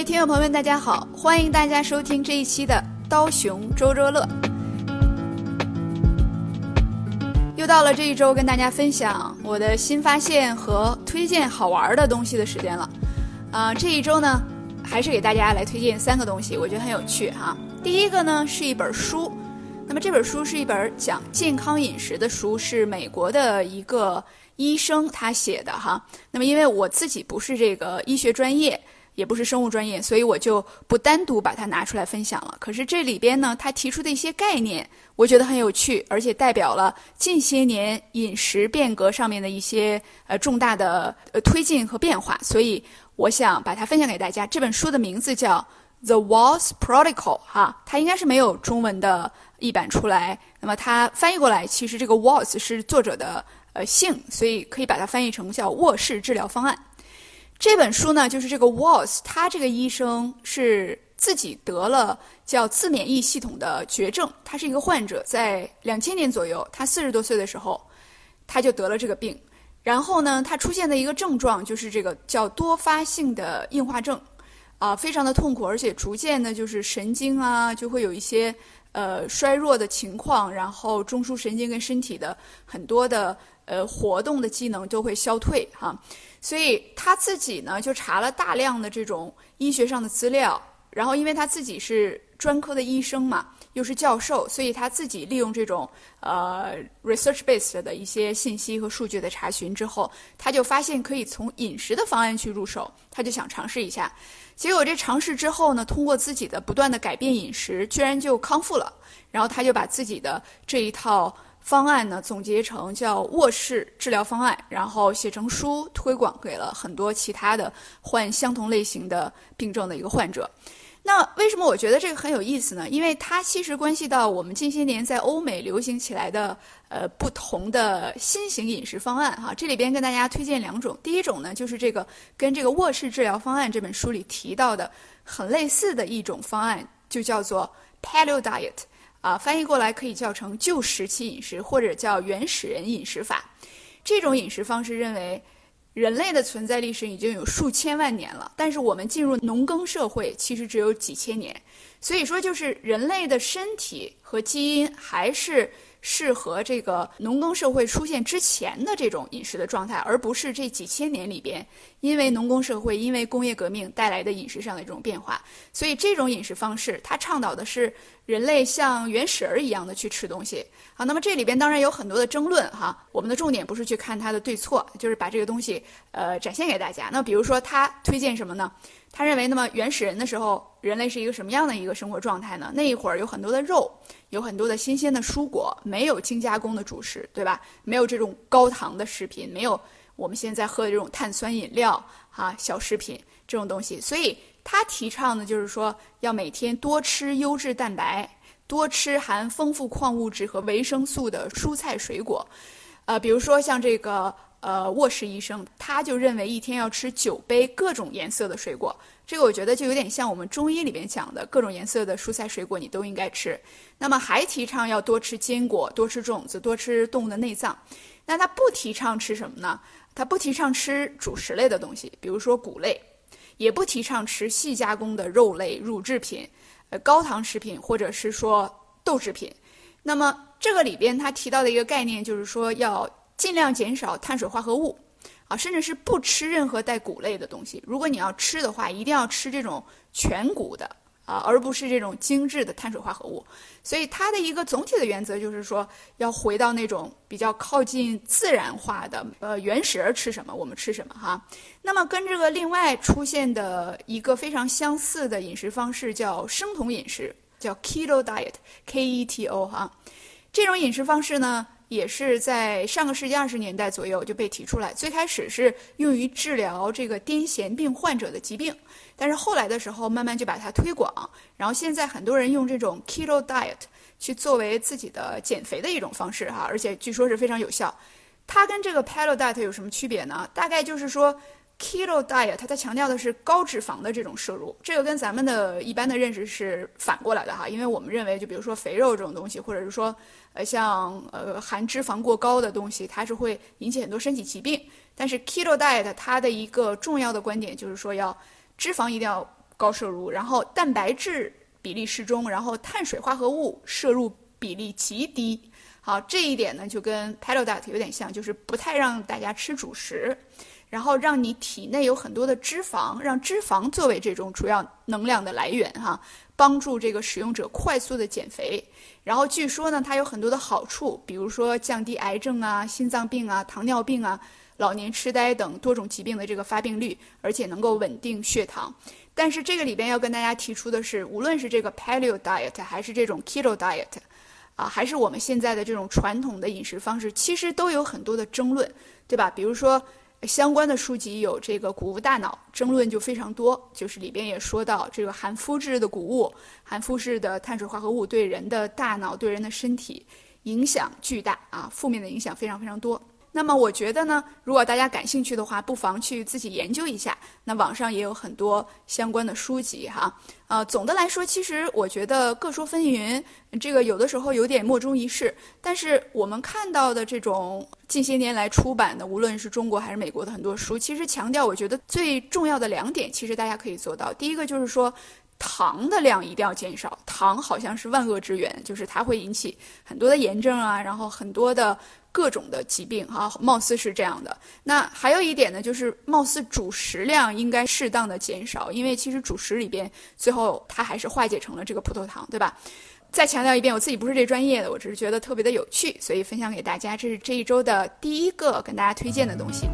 位听众朋友们，大家好，欢迎大家收听这一期的刀熊周周乐。又到了这一周跟大家分享我的新发现和推荐好玩的东西的时间了。啊，这一周呢，还是给大家来推荐三个东西，我觉得很有趣哈。第一个呢是一本书，那么这本书是一本讲健康饮食的书，是美国的一个医生他写的哈。那么因为我自己不是这个医学专业。也不是生物专业，所以我就不单独把它拿出来分享了。可是这里边呢，他提出的一些概念，我觉得很有趣，而且代表了近些年饮食变革上面的一些呃重大的呃推进和变化。所以我想把它分享给大家。这本书的名字叫《The Walls Protocol》哈，它应该是没有中文的译版出来。那么它翻译过来，其实这个 Walls 是作者的呃姓，所以可以把它翻译成叫卧室治疗方案。这本书呢，就是这个 Walls，他这个医生是自己得了叫自免疫系统的绝症，他是一个患者，在两千年左右，他四十多岁的时候，他就得了这个病，然后呢，他出现的一个症状就是这个叫多发性的硬化症，啊，非常的痛苦，而且逐渐的，就是神经啊，就会有一些呃衰弱的情况，然后中枢神经跟身体的很多的呃活动的机能都会消退哈。所以他自己呢，就查了大量的这种医学上的资料，然后因为他自己是专科的医生嘛，又是教授，所以他自己利用这种呃 research based 的一些信息和数据的查询之后，他就发现可以从饮食的方案去入手，他就想尝试一下。结果这尝试之后呢，通过自己的不断的改变饮食，居然就康复了。然后他就把自己的这一套。方案呢，总结成叫卧室治疗方案，然后写成书推广给了很多其他的患相同类型的病症的一个患者。那为什么我觉得这个很有意思呢？因为它其实关系到我们近些年在欧美流行起来的呃不同的新型饮食方案哈。这里边跟大家推荐两种，第一种呢就是这个跟这个卧室治疗方案这本书里提到的很类似的一种方案，就叫做 Paleo Diet。啊，翻译过来可以叫成旧石器饮食，或者叫原始人饮食法。这种饮食方式认为，人类的存在历史已经有数千万年了，但是我们进入农耕社会其实只有几千年。所以说，就是人类的身体和基因还是。适合这个农耕社会出现之前的这种饮食的状态，而不是这几千年里边因为农耕社会、因为工业革命带来的饮食上的这种变化。所以这种饮食方式，它倡导的是人类像原始人一样的去吃东西。好，那么这里边当然有很多的争论哈。我们的重点不是去看它的对错，就是把这个东西呃展现给大家。那比如说他推荐什么呢？他认为，那么原始人的时候，人类是一个什么样的一个生活状态呢？那一会儿有很多的肉，有很多的新鲜的蔬果，没有精加工的主食，对吧？没有这种高糖的食品，没有我们现在喝的这种碳酸饮料啊、小食品这种东西。所以他提倡的就是说，要每天多吃优质蛋白，多吃含丰富矿物质和维生素的蔬菜水果。呃，比如说像这个。呃，卧室医生他就认为一天要吃九杯各种颜色的水果，这个我觉得就有点像我们中医里边讲的各种颜色的蔬菜水果，你都应该吃。那么还提倡要多吃坚果，多吃种子，多吃动物的内脏。那他不提倡吃什么呢？他不提倡吃主食类的东西，比如说谷类，也不提倡吃细加工的肉类、乳制品、呃高糖食品或者是说豆制品。那么这个里边他提到的一个概念就是说要。尽量减少碳水化合物，啊，甚至是不吃任何带谷类的东西。如果你要吃的话，一定要吃这种全谷的啊，而不是这种精致的碳水化合物。所以它的一个总体的原则就是说，要回到那种比较靠近自然化的，呃，原始人吃什么我们吃什么哈。那么跟这个另外出现的一个非常相似的饮食方式叫生酮饮食，叫 Keto Diet，K E T O 哈。这种饮食方式呢？也是在上个世纪二十年代左右就被提出来，最开始是用于治疗这个癫痫病患者的疾病，但是后来的时候慢慢就把它推广，然后现在很多人用这种 keto diet 去作为自己的减肥的一种方式哈，而且据说是非常有效。它跟这个 paleo diet 有什么区别呢？大概就是说。Keto diet，它它强调的是高脂肪的这种摄入，这个跟咱们的一般的认识是反过来的哈，因为我们认为就比如说肥肉这种东西，或者是说呃像呃含脂肪过高的东西，它是会引起很多身体疾病。但是 Keto diet 它的一个重要的观点就是说要脂肪一定要高摄入，然后蛋白质比例适中，然后碳水化合物摄入比例极低。好，这一点呢就跟 Paleo Diet 有点像，就是不太让大家吃主食，然后让你体内有很多的脂肪，让脂肪作为这种主要能量的来源哈，帮助这个使用者快速的减肥。然后据说呢，它有很多的好处，比如说降低癌症啊、心脏病啊、糖尿病啊、老年痴呆等多种疾病的这个发病率，而且能够稳定血糖。但是这个里边要跟大家提出的是，无论是这个 Paleo Diet 还是这种 Keto Diet。啊，还是我们现在的这种传统的饮食方式，其实都有很多的争论，对吧？比如说，相关的书籍有这个《谷物大脑》，争论就非常多，就是里边也说到这个含麸质的谷物、含麸质的碳水化合物对人的大脑、对人的身体影响巨大啊，负面的影响非常非常多。那么我觉得呢，如果大家感兴趣的话，不妨去自己研究一下。那网上也有很多相关的书籍哈。呃，总的来说，其实我觉得各说纷纭，这个有的时候有点莫衷一是。但是我们看到的这种近些年来出版的，无论是中国还是美国的很多书，其实强调我觉得最重要的两点，其实大家可以做到。第一个就是说。糖的量一定要减少，糖好像是万恶之源，就是它会引起很多的炎症啊，然后很多的各种的疾病哈，貌似是这样的。那还有一点呢，就是貌似主食量应该适当的减少，因为其实主食里边最后它还是化解成了这个葡萄糖，对吧？再强调一遍，我自己不是这专业的，我只是觉得特别的有趣，所以分享给大家。这是这一周的第一个跟大家推荐的东西。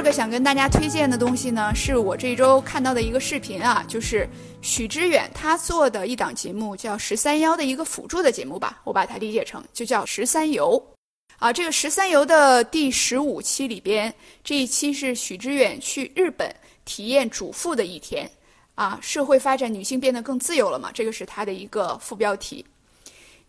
二个想跟大家推荐的东西呢，是我这周看到的一个视频啊，就是许知远他做的一档节目，叫《十三幺》的一个辅助的节目吧，我把它理解成就叫《十三游》啊。这个《十三游》的第十五期里边，这一期是许知远去日本体验主妇的一天啊，社会发展，女性变得更自由了嘛，这个是他的一个副标题。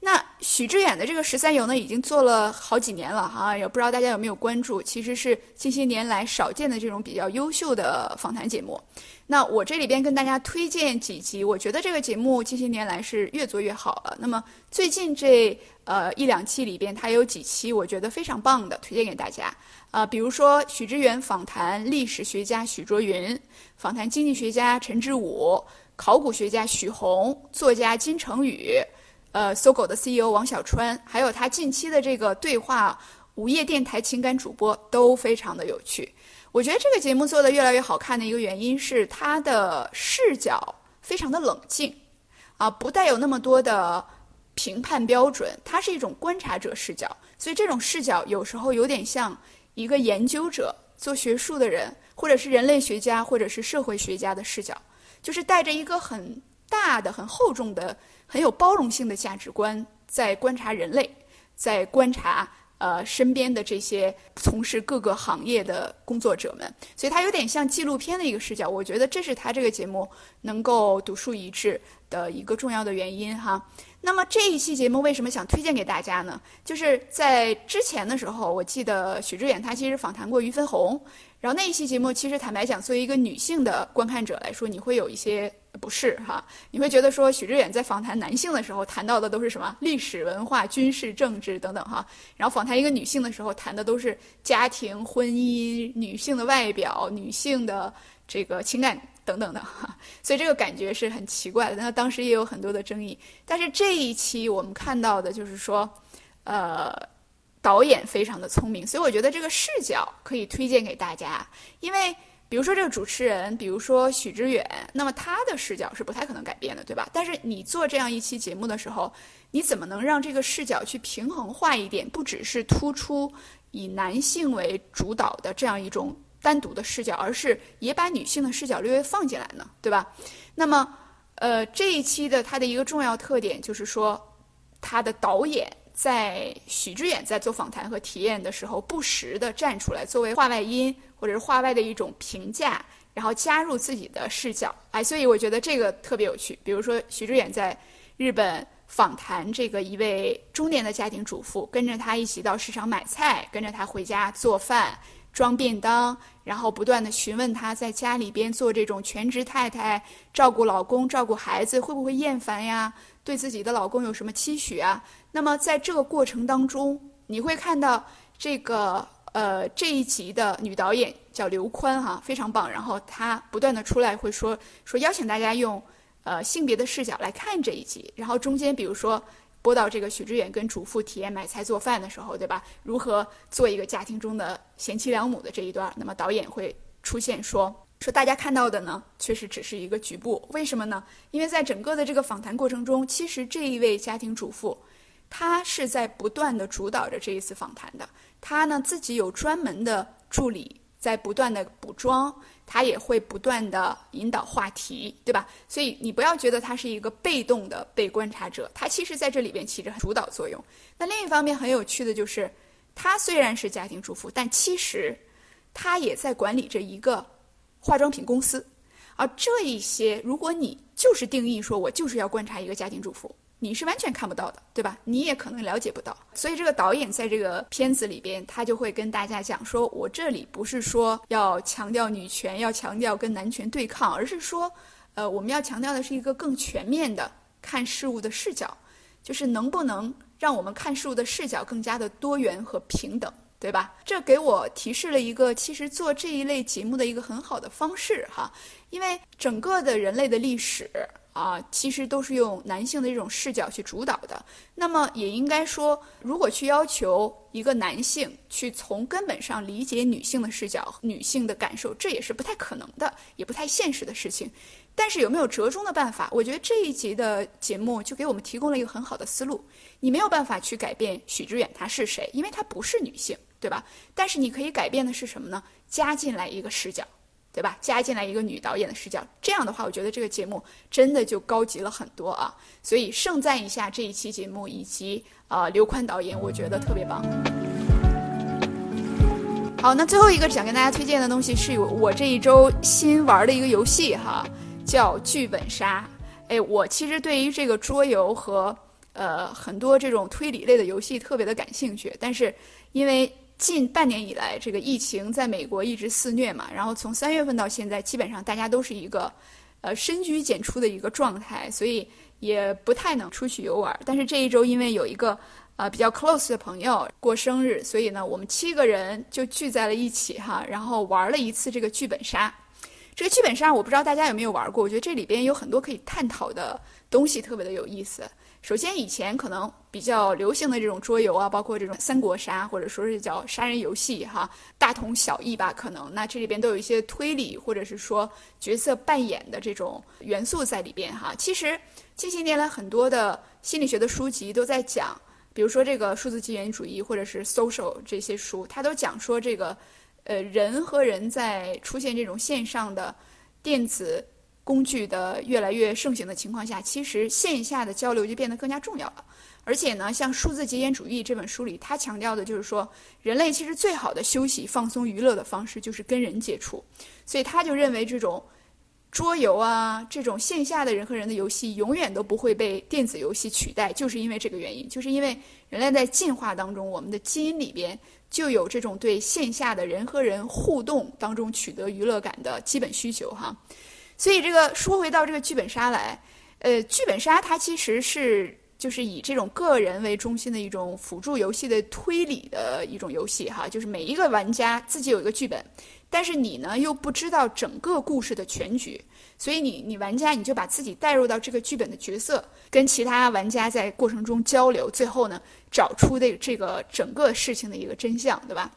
那许知远的这个十三游呢，已经做了好几年了哈，也不知道大家有没有关注。其实是近些年来少见的这种比较优秀的访谈节目。那我这里边跟大家推荐几集，我觉得这个节目近些年来是越做越好了。那么最近这呃一两期里边，它有几期我觉得非常棒的，推荐给大家。啊，比如说许知远访谈历史学家许卓云，访谈经济学家陈志武，考古学家许宏，作家金成宇。呃，搜狗的 CEO 王小川，还有他近期的这个对话午夜电台情感主播都非常的有趣。我觉得这个节目做的越来越好看的一个原因是他的视角非常的冷静，啊，不带有那么多的评判标准，它是一种观察者视角，所以这种视角有时候有点像一个研究者做学术的人，或者是人类学家或者是社会学家的视角，就是带着一个很大的、很厚重的。很有包容性的价值观，在观察人类，在观察呃身边的这些从事各个行业的工作者们，所以它有点像纪录片的一个视角。我觉得这是他这个节目能够独树一帜的一个重要的原因哈。那么这一期节目为什么想推荐给大家呢？就是在之前的时候，我记得许知远他其实访谈过于芬红，然后那一期节目其实坦白讲，作为一个女性的观看者来说，你会有一些。不是哈，你会觉得说许知远在访谈男性的时候谈到的都是什么历史文化、军事政治等等哈，然后访谈一个女性的时候谈的都是家庭、婚姻、女性的外表、女性的这个情感等等的哈，所以这个感觉是很奇怪的。那当时也有很多的争议，但是这一期我们看到的就是说，呃，导演非常的聪明，所以我觉得这个视角可以推荐给大家，因为。比如说这个主持人，比如说许知远，那么他的视角是不太可能改变的，对吧？但是你做这样一期节目的时候，你怎么能让这个视角去平衡化一点？不只是突出以男性为主导的这样一种单独的视角，而是也把女性的视角略微放进来呢，对吧？那么，呃，这一期的它的一个重要特点就是说，它的导演在许知远在做访谈和体验的时候，不时的站出来作为话外音。或者是话外的一种评价，然后加入自己的视角，哎，所以我觉得这个特别有趣。比如说许知远在日本访谈这个一位中年的家庭主妇，跟着他一起到市场买菜，跟着他回家做饭、装便当，然后不断的询问他在家里边做这种全职太太，照顾老公、照顾孩子会不会厌烦呀？对自己的老公有什么期许啊？那么在这个过程当中，你会看到这个。呃，这一集的女导演叫刘宽哈，非常棒。然后她不断的出来会说说邀请大家用呃性别的视角来看这一集。然后中间比如说播到这个许知远跟主妇体验买菜做饭的时候，对吧？如何做一个家庭中的贤妻良母的这一段，那么导演会出现说说大家看到的呢，确实只是一个局部。为什么呢？因为在整个的这个访谈过程中，其实这一位家庭主妇。她是在不断的主导着这一次访谈的，她呢自己有专门的助理在不断的补妆，他也会不断的引导话题，对吧？所以你不要觉得他是一个被动的被观察者，他其实在这里边起着主导作用。那另一方面很有趣的就是，他虽然是家庭主妇，但其实他也在管理着一个化妆品公司，而这一些，如果你就是定义说我就是要观察一个家庭主妇。你是完全看不到的，对吧？你也可能了解不到。所以这个导演在这个片子里边，他就会跟大家讲说：“我这里不是说要强调女权，要强调跟男权对抗，而是说，呃，我们要强调的是一个更全面的看事物的视角，就是能不能让我们看事物的视角更加的多元和平等，对吧？这给我提示了一个其实做这一类节目的一个很好的方式哈，因为整个的人类的历史。”啊，其实都是用男性的这种视角去主导的。那么也应该说，如果去要求一个男性去从根本上理解女性的视角、女性的感受，这也是不太可能的，也不太现实的事情。但是有没有折中的办法？我觉得这一集的节目就给我们提供了一个很好的思路。你没有办法去改变许知远她是谁，因为她不是女性，对吧？但是你可以改变的是什么呢？加进来一个视角。对吧？加进来一个女导演的视角，这样的话，我觉得这个节目真的就高级了很多啊！所以盛赞一下这一期节目以及啊刘宽导演，我觉得特别棒。好，那最后一个想跟大家推荐的东西是我这一周新玩的一个游戏哈，叫剧本杀。哎，我其实对于这个桌游和呃很多这种推理类的游戏特别的感兴趣，但是因为。近半年以来，这个疫情在美国一直肆虐嘛，然后从三月份到现在，基本上大家都是一个，呃，深居简出的一个状态，所以也不太能出去游玩。但是这一周，因为有一个呃比较 close 的朋友过生日，所以呢，我们七个人就聚在了一起哈，然后玩了一次这个剧本杀。这个剧本杀，我不知道大家有没有玩过，我觉得这里边有很多可以探讨的东西，特别的有意思。首先，以前可能比较流行的这种桌游啊，包括这种三国杀，或者说是叫杀人游戏，哈，大同小异吧。可能那这里边都有一些推理，或者是说角色扮演的这种元素在里边，哈。其实近些年来很多的心理学的书籍都在讲，比如说这个数字纪元主义，或者是 social 这些书，它都讲说这个，呃，人和人在出现这种线上的电子。工具的越来越盛行的情况下，其实线下的交流就变得更加重要了。而且呢，像《数字极简主义》这本书里，他强调的就是说，人类其实最好的休息、放松、娱乐的方式就是跟人接触。所以他就认为，这种桌游啊，这种线下的人和人的游戏，永远都不会被电子游戏取代，就是因为这个原因，就是因为人类在进化当中，我们的基因里边就有这种对线下的人和人互动当中取得娱乐感的基本需求，哈。所以这个说回到这个剧本杀来，呃，剧本杀它其实是就是以这种个人为中心的一种辅助游戏的推理的一种游戏哈，就是每一个玩家自己有一个剧本，但是你呢又不知道整个故事的全局，所以你你玩家你就把自己带入到这个剧本的角色，跟其他玩家在过程中交流，最后呢找出的这个整个事情的一个真相，对吧？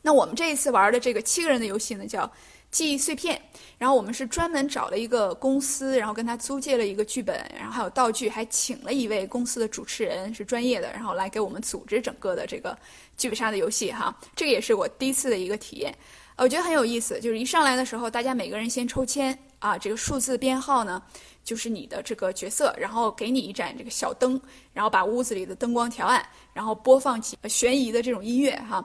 那我们这一次玩的这个七个人的游戏呢叫。记忆碎片，然后我们是专门找了一个公司，然后跟他租借了一个剧本，然后还有道具，还请了一位公司的主持人是专业的，然后来给我们组织整个的这个剧本杀的游戏哈。这个也是我第一次的一个体验，我觉得很有意思。就是一上来的时候，大家每个人先抽签啊，这个数字编号呢就是你的这个角色，然后给你一盏这个小灯，然后把屋子里的灯光调暗，然后播放起悬疑的这种音乐哈。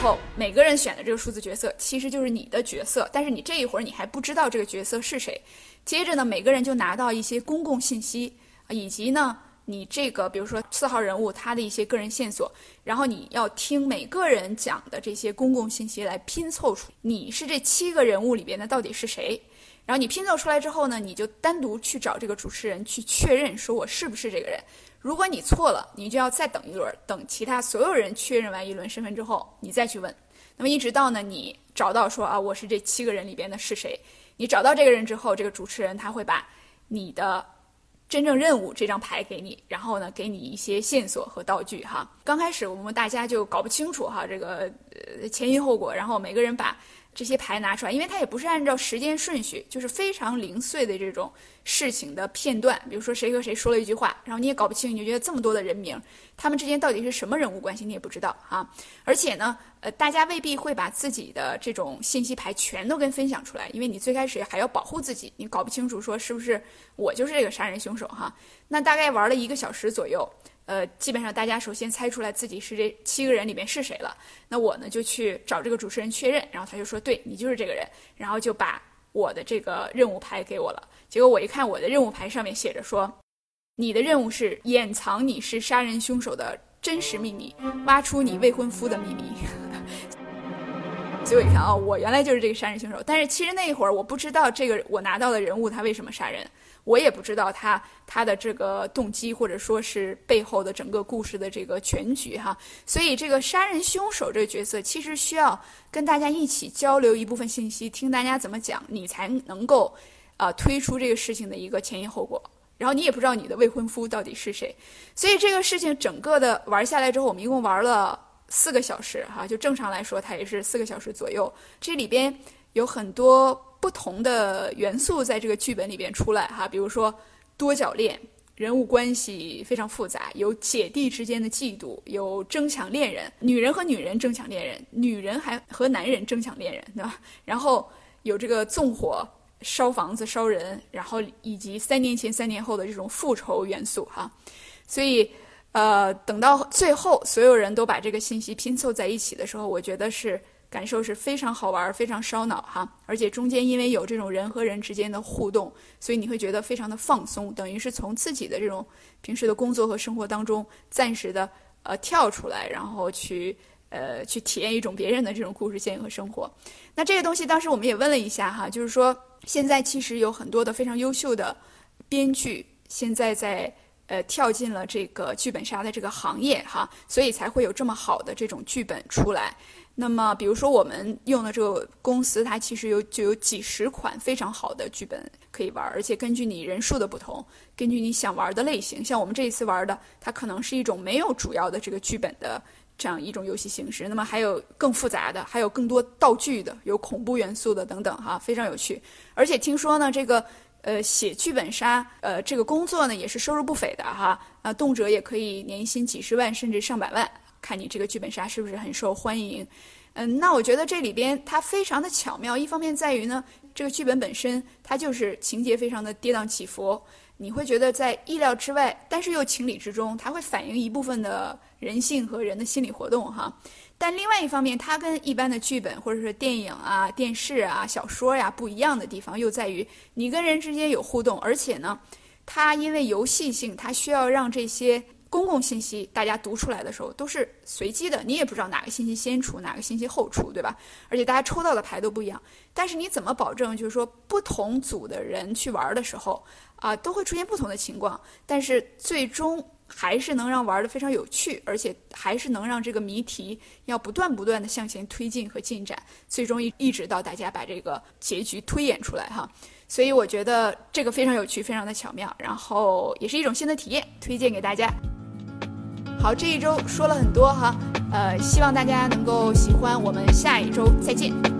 后每个人选的这个数字角色其实就是你的角色，但是你这一会儿你还不知道这个角色是谁。接着呢，每个人就拿到一些公共信息，以及呢你这个比如说四号人物他的一些个人线索，然后你要听每个人讲的这些公共信息来拼凑出你是这七个人物里边的到底是谁。然后你拼凑出来之后呢，你就单独去找这个主持人去确认说我是不是这个人。如果你错了，你就要再等一轮，等其他所有人确认完一轮身份之后，你再去问。那么一直到呢，你找到说啊，我是这七个人里边的是谁？你找到这个人之后，这个主持人他会把你的真正任务这张牌给你，然后呢，给你一些线索和道具哈。刚开始我们大家就搞不清楚哈，这个呃前因后果，然后每个人把。这些牌拿出来，因为它也不是按照时间顺序，就是非常零碎的这种事情的片段。比如说谁和谁说了一句话，然后你也搞不清，你就觉得这么多的人名，他们之间到底是什么人物关系，你也不知道啊。而且呢，呃，大家未必会把自己的这种信息牌全都跟分享出来，因为你最开始还要保护自己，你搞不清楚说是不是我就是这个杀人凶手哈。那大概玩了一个小时左右。呃，基本上大家首先猜出来自己是这七个人里面是谁了。那我呢就去找这个主持人确认，然后他就说：“对你就是这个人。”然后就把我的这个任务牌给我了。结果我一看，我的任务牌上面写着说：“你的任务是掩藏你是杀人凶手的真实秘密，挖出你未婚夫的秘密。”所以我一看，哦，我原来就是这个杀人凶手。但是其实那一会儿我不知道这个我拿到的人物他为什么杀人。我也不知道他他的这个动机，或者说是背后的整个故事的这个全局哈。所以这个杀人凶手这个角色，其实需要跟大家一起交流一部分信息，听大家怎么讲，你才能够啊推出这个事情的一个前因后果。然后你也不知道你的未婚夫到底是谁，所以这个事情整个的玩下来之后，我们一共玩了四个小时哈，就正常来说它也是四个小时左右。这里边有很多。不同的元素在这个剧本里边出来哈，比如说多角恋，人物关系非常复杂，有姐弟之间的嫉妒，有争抢恋人，女人和女人争抢恋人，女人还和男人争抢恋人，对吧？然后有这个纵火烧房子烧人，然后以及三年前三年后的这种复仇元素哈，所以呃，等到最后所有人都把这个信息拼凑在一起的时候，我觉得是。感受是非常好玩，非常烧脑哈，而且中间因为有这种人和人之间的互动，所以你会觉得非常的放松，等于是从自己的这种平时的工作和生活当中暂时的呃跳出来，然后去呃去体验一种别人的这种故事线和生活。那这个东西当时我们也问了一下哈，就是说现在其实有很多的非常优秀的编剧现在在呃跳进了这个剧本杀的这个行业哈，所以才会有这么好的这种剧本出来。那么，比如说我们用的这个公司，它其实有就有几十款非常好的剧本可以玩，而且根据你人数的不同，根据你想玩的类型，像我们这一次玩的，它可能是一种没有主要的这个剧本的这样一种游戏形式。那么还有更复杂的，还有更多道具的，有恐怖元素的等等哈，非常有趣。而且听说呢，这个呃写剧本杀呃这个工作呢也是收入不菲的哈，啊动辄也可以年薪几十万甚至上百万。看你这个剧本杀是不是很受欢迎，嗯，那我觉得这里边它非常的巧妙。一方面在于呢，这个剧本本身它就是情节非常的跌宕起伏，你会觉得在意料之外，但是又情理之中，它会反映一部分的人性和人的心理活动哈。但另外一方面，它跟一般的剧本或者是电影啊、电视啊、小说呀不一样的地方，又在于你跟人之间有互动，而且呢，它因为游戏性，它需要让这些。公共信息大家读出来的时候都是随机的，你也不知道哪个信息先出，哪个信息后出，对吧？而且大家抽到的牌都不一样。但是你怎么保证，就是说不同组的人去玩的时候啊，都会出现不同的情况，但是最终还是能让玩的非常有趣，而且还是能让这个谜题要不断不断的向前推进和进展，最终一一直到大家把这个结局推演出来哈。所以我觉得这个非常有趣，非常的巧妙，然后也是一种新的体验，推荐给大家。好，这一周说了很多哈，呃，希望大家能够喜欢，我们下一周再见。